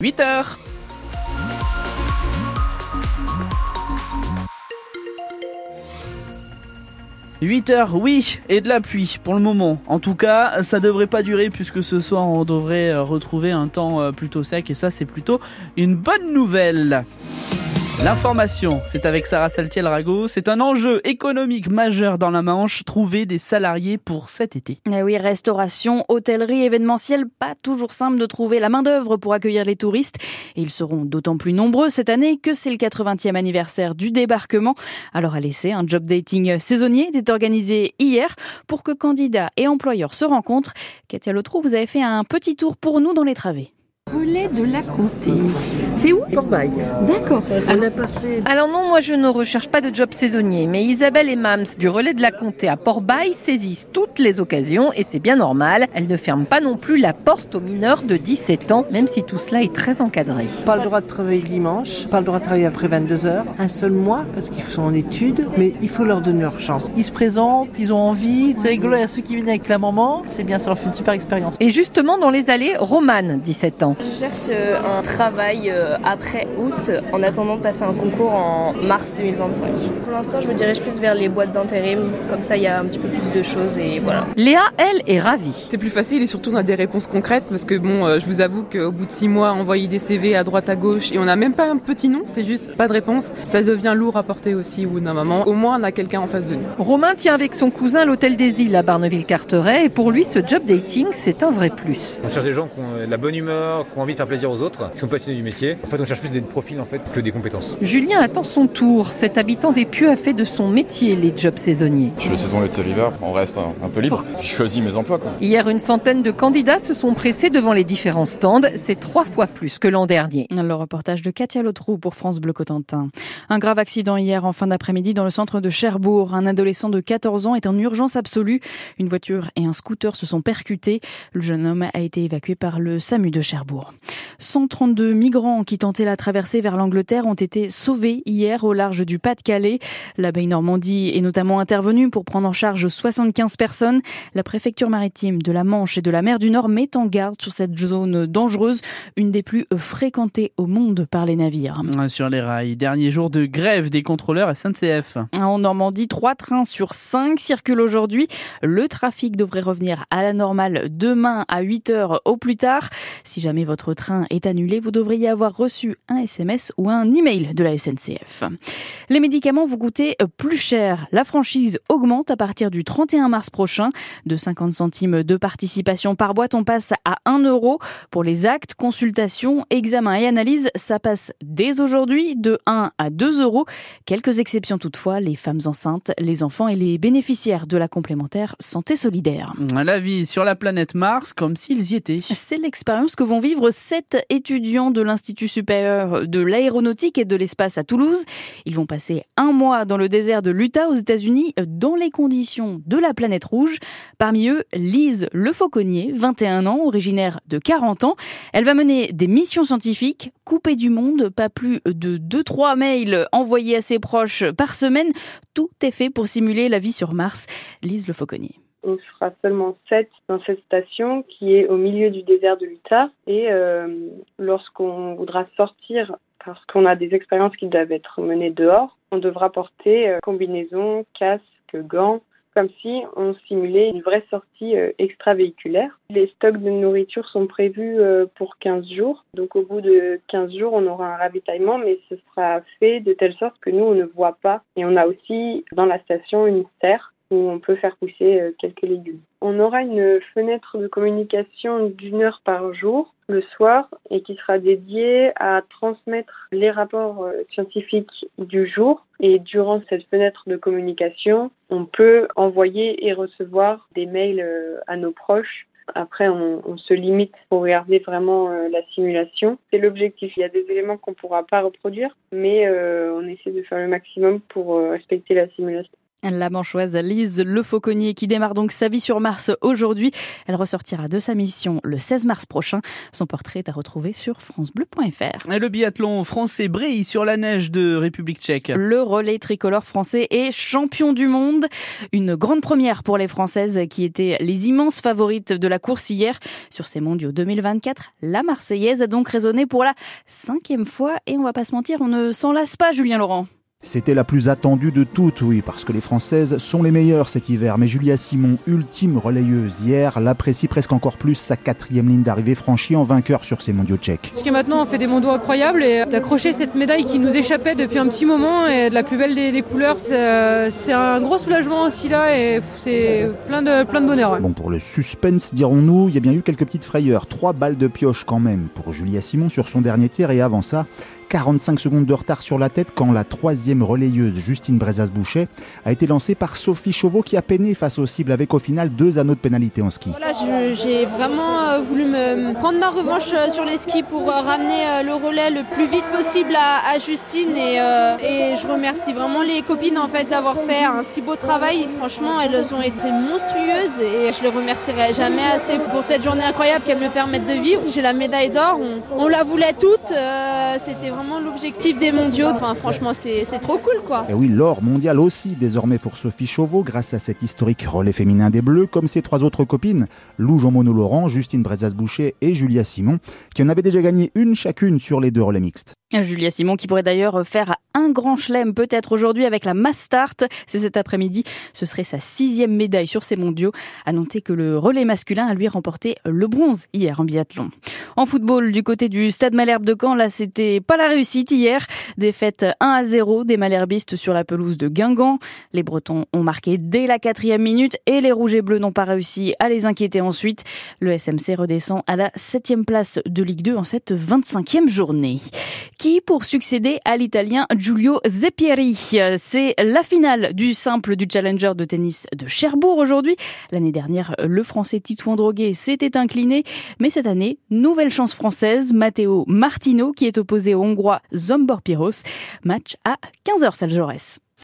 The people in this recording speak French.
8 heures. « 8 heures, oui, et de la pluie pour le moment. En tout cas, ça devrait pas durer puisque ce soir on devrait euh, retrouver un temps euh, plutôt sec et ça c'est plutôt une bonne nouvelle. L'information, c'est avec Sarah Saltiel-Rago. C'est un enjeu économique majeur dans la Manche, trouver des salariés pour cet été. Eh oui, restauration, hôtellerie, événementiel, pas toujours simple de trouver la main-d'œuvre pour accueillir les touristes. Et ils seront d'autant plus nombreux cette année que c'est le 80e anniversaire du débarquement. Alors à l'essai, un job dating saisonnier est organisé hier pour que candidats et employeurs se rencontrent. Katia Lotrou, vous avez fait un petit tour pour nous dans les travées. Relais de la Comté. C'est où Corbeil. D'accord. On a passé. Alors non, moi je ne recherche pas de job saisonnier, mais Isabelle et Mams du Relais de la Comté à Port-Bail saisissent toutes les occasions et c'est bien normal. Elles ne ferment pas non plus la porte aux mineurs de 17 ans, même si tout cela est très encadré. Pas le droit de travailler dimanche, pas le droit de travailler après 22h, un seul mois parce qu'ils sont en études, mais il faut leur donner leur chance. Ils se présentent, ils ont envie, c'est rigolo, il y a ceux qui viennent avec la maman, c'est bien, ça leur fait une super expérience. Et justement dans les allées, Romane, 17 ans. Je cherche euh, un travail euh, après août en attendant de passer un concours en mars 2025. Pour l'instant, je me dirige plus vers les boîtes d'intérim, comme ça il y a un petit peu plus de choses et voilà. Léa, elle, est ravie. C'est plus facile et surtout on a des réponses concrètes parce que bon, euh, je vous avoue qu'au bout de six mois, envoyer des CV à droite à gauche et on n'a même pas un petit nom, c'est juste pas de réponse, ça devient lourd à porter aussi au bout d'un moment. Au moins on a quelqu'un en face de nous. Romain tient avec son cousin l'hôtel des îles à Barneville-Carteret et pour lui ce job dating c'est un vrai plus. On cherche des gens qui ont de la bonne humeur, qui ont envie de faire plaisir aux autres, qui sont passionnés du métier. En fait, on cherche plus des profils en fait que des compétences. Julien attend son tour. Cet habitant des Pieux a fait de son métier les jobs saisonniers. Je suis le saison l'été l'hiver, on reste un, un peu libre. Je choisis mes emplois quoi. Hier, une centaine de candidats se sont pressés devant les différents stands. C'est trois fois plus que l'an dernier. Le reportage de Katia Lotrou pour France Bleu Cotentin. Un grave accident hier en fin d'après-midi dans le centre de Cherbourg. Un adolescent de 14 ans est en urgence absolue. Une voiture et un scooter se sont percutés. Le jeune homme a été évacué par le SAMU de Cherbourg. 132 migrants qui tentaient la traversée vers l'Angleterre ont été sauvés hier au large du Pas-de-Calais. L'abeille Normandie est notamment intervenue pour prendre en charge 75 personnes. La préfecture maritime de la Manche et de la mer du Nord met en garde sur cette zone dangereuse, une des plus fréquentées au monde par les navires. Sur les rails, dernier jour de grève des contrôleurs SNCF. En Normandie, trois trains sur cinq circulent aujourd'hui. Le trafic devrait revenir à la normale demain à 8 heures au plus tard. Si jamais votre train est annulé, vous devriez avoir reçu un SMS ou un email de la SNCF. Les médicaments vous coûtent plus cher. La franchise augmente à partir du 31 mars prochain. De 50 centimes de participation par boîte, on passe à 1 euro. Pour les actes, consultations, examens et analyses, ça passe dès aujourd'hui de 1 à 2 euros. Quelques exceptions toutefois, les femmes enceintes, les enfants et les bénéficiaires de la complémentaire santé solidaire. La vie sur la planète Mars comme s'ils y étaient. C'est l'expérience que vont vivre sept étudiants de l'Institut supérieur de l'aéronautique et de l'espace à Toulouse. Ils vont passer un mois dans le désert de l'Utah aux États-Unis dans les conditions de la planète rouge. Parmi eux, Lise Le Fauconnier, 21 ans, originaire de 40 ans. Elle va mener des missions scientifiques coupées du monde, pas plus de 2-3 mails envoyés à ses proches par semaine. Tout est fait pour simuler la vie sur Mars. Lise Le Fauconnier. On sera seulement sept dans cette station qui est au milieu du désert de l'Utah. Et euh, lorsqu'on voudra sortir, parce qu'on a des expériences qui doivent être menées dehors, on devra porter euh, combinaison, casque, gants, comme si on simulait une vraie sortie euh, extravéhiculaire. Les stocks de nourriture sont prévus euh, pour 15 jours. Donc au bout de 15 jours, on aura un ravitaillement, mais ce sera fait de telle sorte que nous, on ne voit pas. Et on a aussi dans la station une serre où on peut faire pousser euh, quelques légumes. On aura une fenêtre de communication d'une heure par jour le soir et qui sera dédiée à transmettre les rapports euh, scientifiques du jour. Et durant cette fenêtre de communication, on peut envoyer et recevoir des mails euh, à nos proches après, on, se limite pour regarder vraiment la simulation. C'est l'objectif. Il y a des éléments qu'on ne pourra pas reproduire, mais on essaie de faire le maximum pour respecter la simulation. La manchoise Lise Le Fauconnier qui démarre donc sa vie sur Mars aujourd'hui. Elle ressortira de sa mission le 16 mars prochain. Son portrait est à retrouver sur francebleu.fr. Le biathlon français brille sur la neige de République tchèque. Le relais tricolore français est champion du monde. Une grande première pour les Françaises qui étaient les immenses favorites de la course hier. Sur ces mondiaux 2024, la Marseillaise a donc résonné pour la cinquième fois et on va pas se mentir, on ne s'en lasse pas Julien Laurent. C'était la plus attendue de toutes, oui, parce que les Françaises sont les meilleures cet hiver. Mais Julia Simon, ultime relayeuse hier, l'apprécie presque encore plus sa quatrième ligne d'arrivée franchie en vainqueur sur ces mondiaux tchèques. Parce que maintenant on fait des mondiaux incroyables et d'accrocher cette médaille qui nous échappait depuis un petit moment et de la plus belle des, couleurs, c'est un gros soulagement aussi là et c'est plein de, plein de bonheur. Bon, pour le suspense, dirons-nous, il y a bien eu quelques petites frayeurs. Trois balles de pioche quand même pour Julia Simon sur son dernier tir et avant ça, 45 secondes de retard sur la tête quand la troisième relayeuse Justine Brezas-Boucher a été lancée par Sophie Chauveau qui a peiné face aux cibles avec au final deux anneaux de pénalité en ski. Voilà, j'ai vraiment euh, voulu prendre ma revanche euh, sur les skis pour euh, ramener le relais le plus vite possible à, Justine et, je remercie vraiment les copines en fait d'avoir fait un si beau travail. Franchement, elles ont été monstrueuses et je les remercierai jamais assez pour cette journée incroyable qu'elles me permettent de vivre. J'ai la médaille d'or, on, la voulait toutes, c'était vraiment l'objectif des mondiaux. Enfin, franchement, c'est trop cool, quoi. Et oui, l'or mondial aussi, désormais pour Sophie Chauveau, grâce à cet historique relais féminin des Bleus, comme ses trois autres copines, Lou Jean-Mono Laurent, Justine Brezas-Boucher et Julia Simon, qui en avaient déjà gagné une chacune sur les deux relais mixtes. Julia Simon qui pourrait d'ailleurs faire un grand chelem peut-être aujourd'hui avec la Mastart. C'est cet après-midi. Ce serait sa sixième médaille sur ces mondiaux. À noter que le relais masculin a lui remporté le bronze hier en biathlon. En football, du côté du Stade Malherbe de Caen, là, c'était pas la réussite hier. Défaite 1 à 0 des Malherbistes sur la pelouse de Guingamp. Les Bretons ont marqué dès la quatrième minute et les Rouges et Bleus n'ont pas réussi à les inquiéter ensuite. Le SMC redescend à la septième place de Ligue 2 en cette 25e journée qui pour succéder à l'italien Giulio Zeppieri. C'est la finale du simple du Challenger de tennis de Cherbourg aujourd'hui. L'année dernière, le français Titouan Droguet s'était incliné, mais cette année, nouvelle chance française, Matteo Martino qui est opposé au hongrois Zombor Piros. Match à 15h, Jaurès.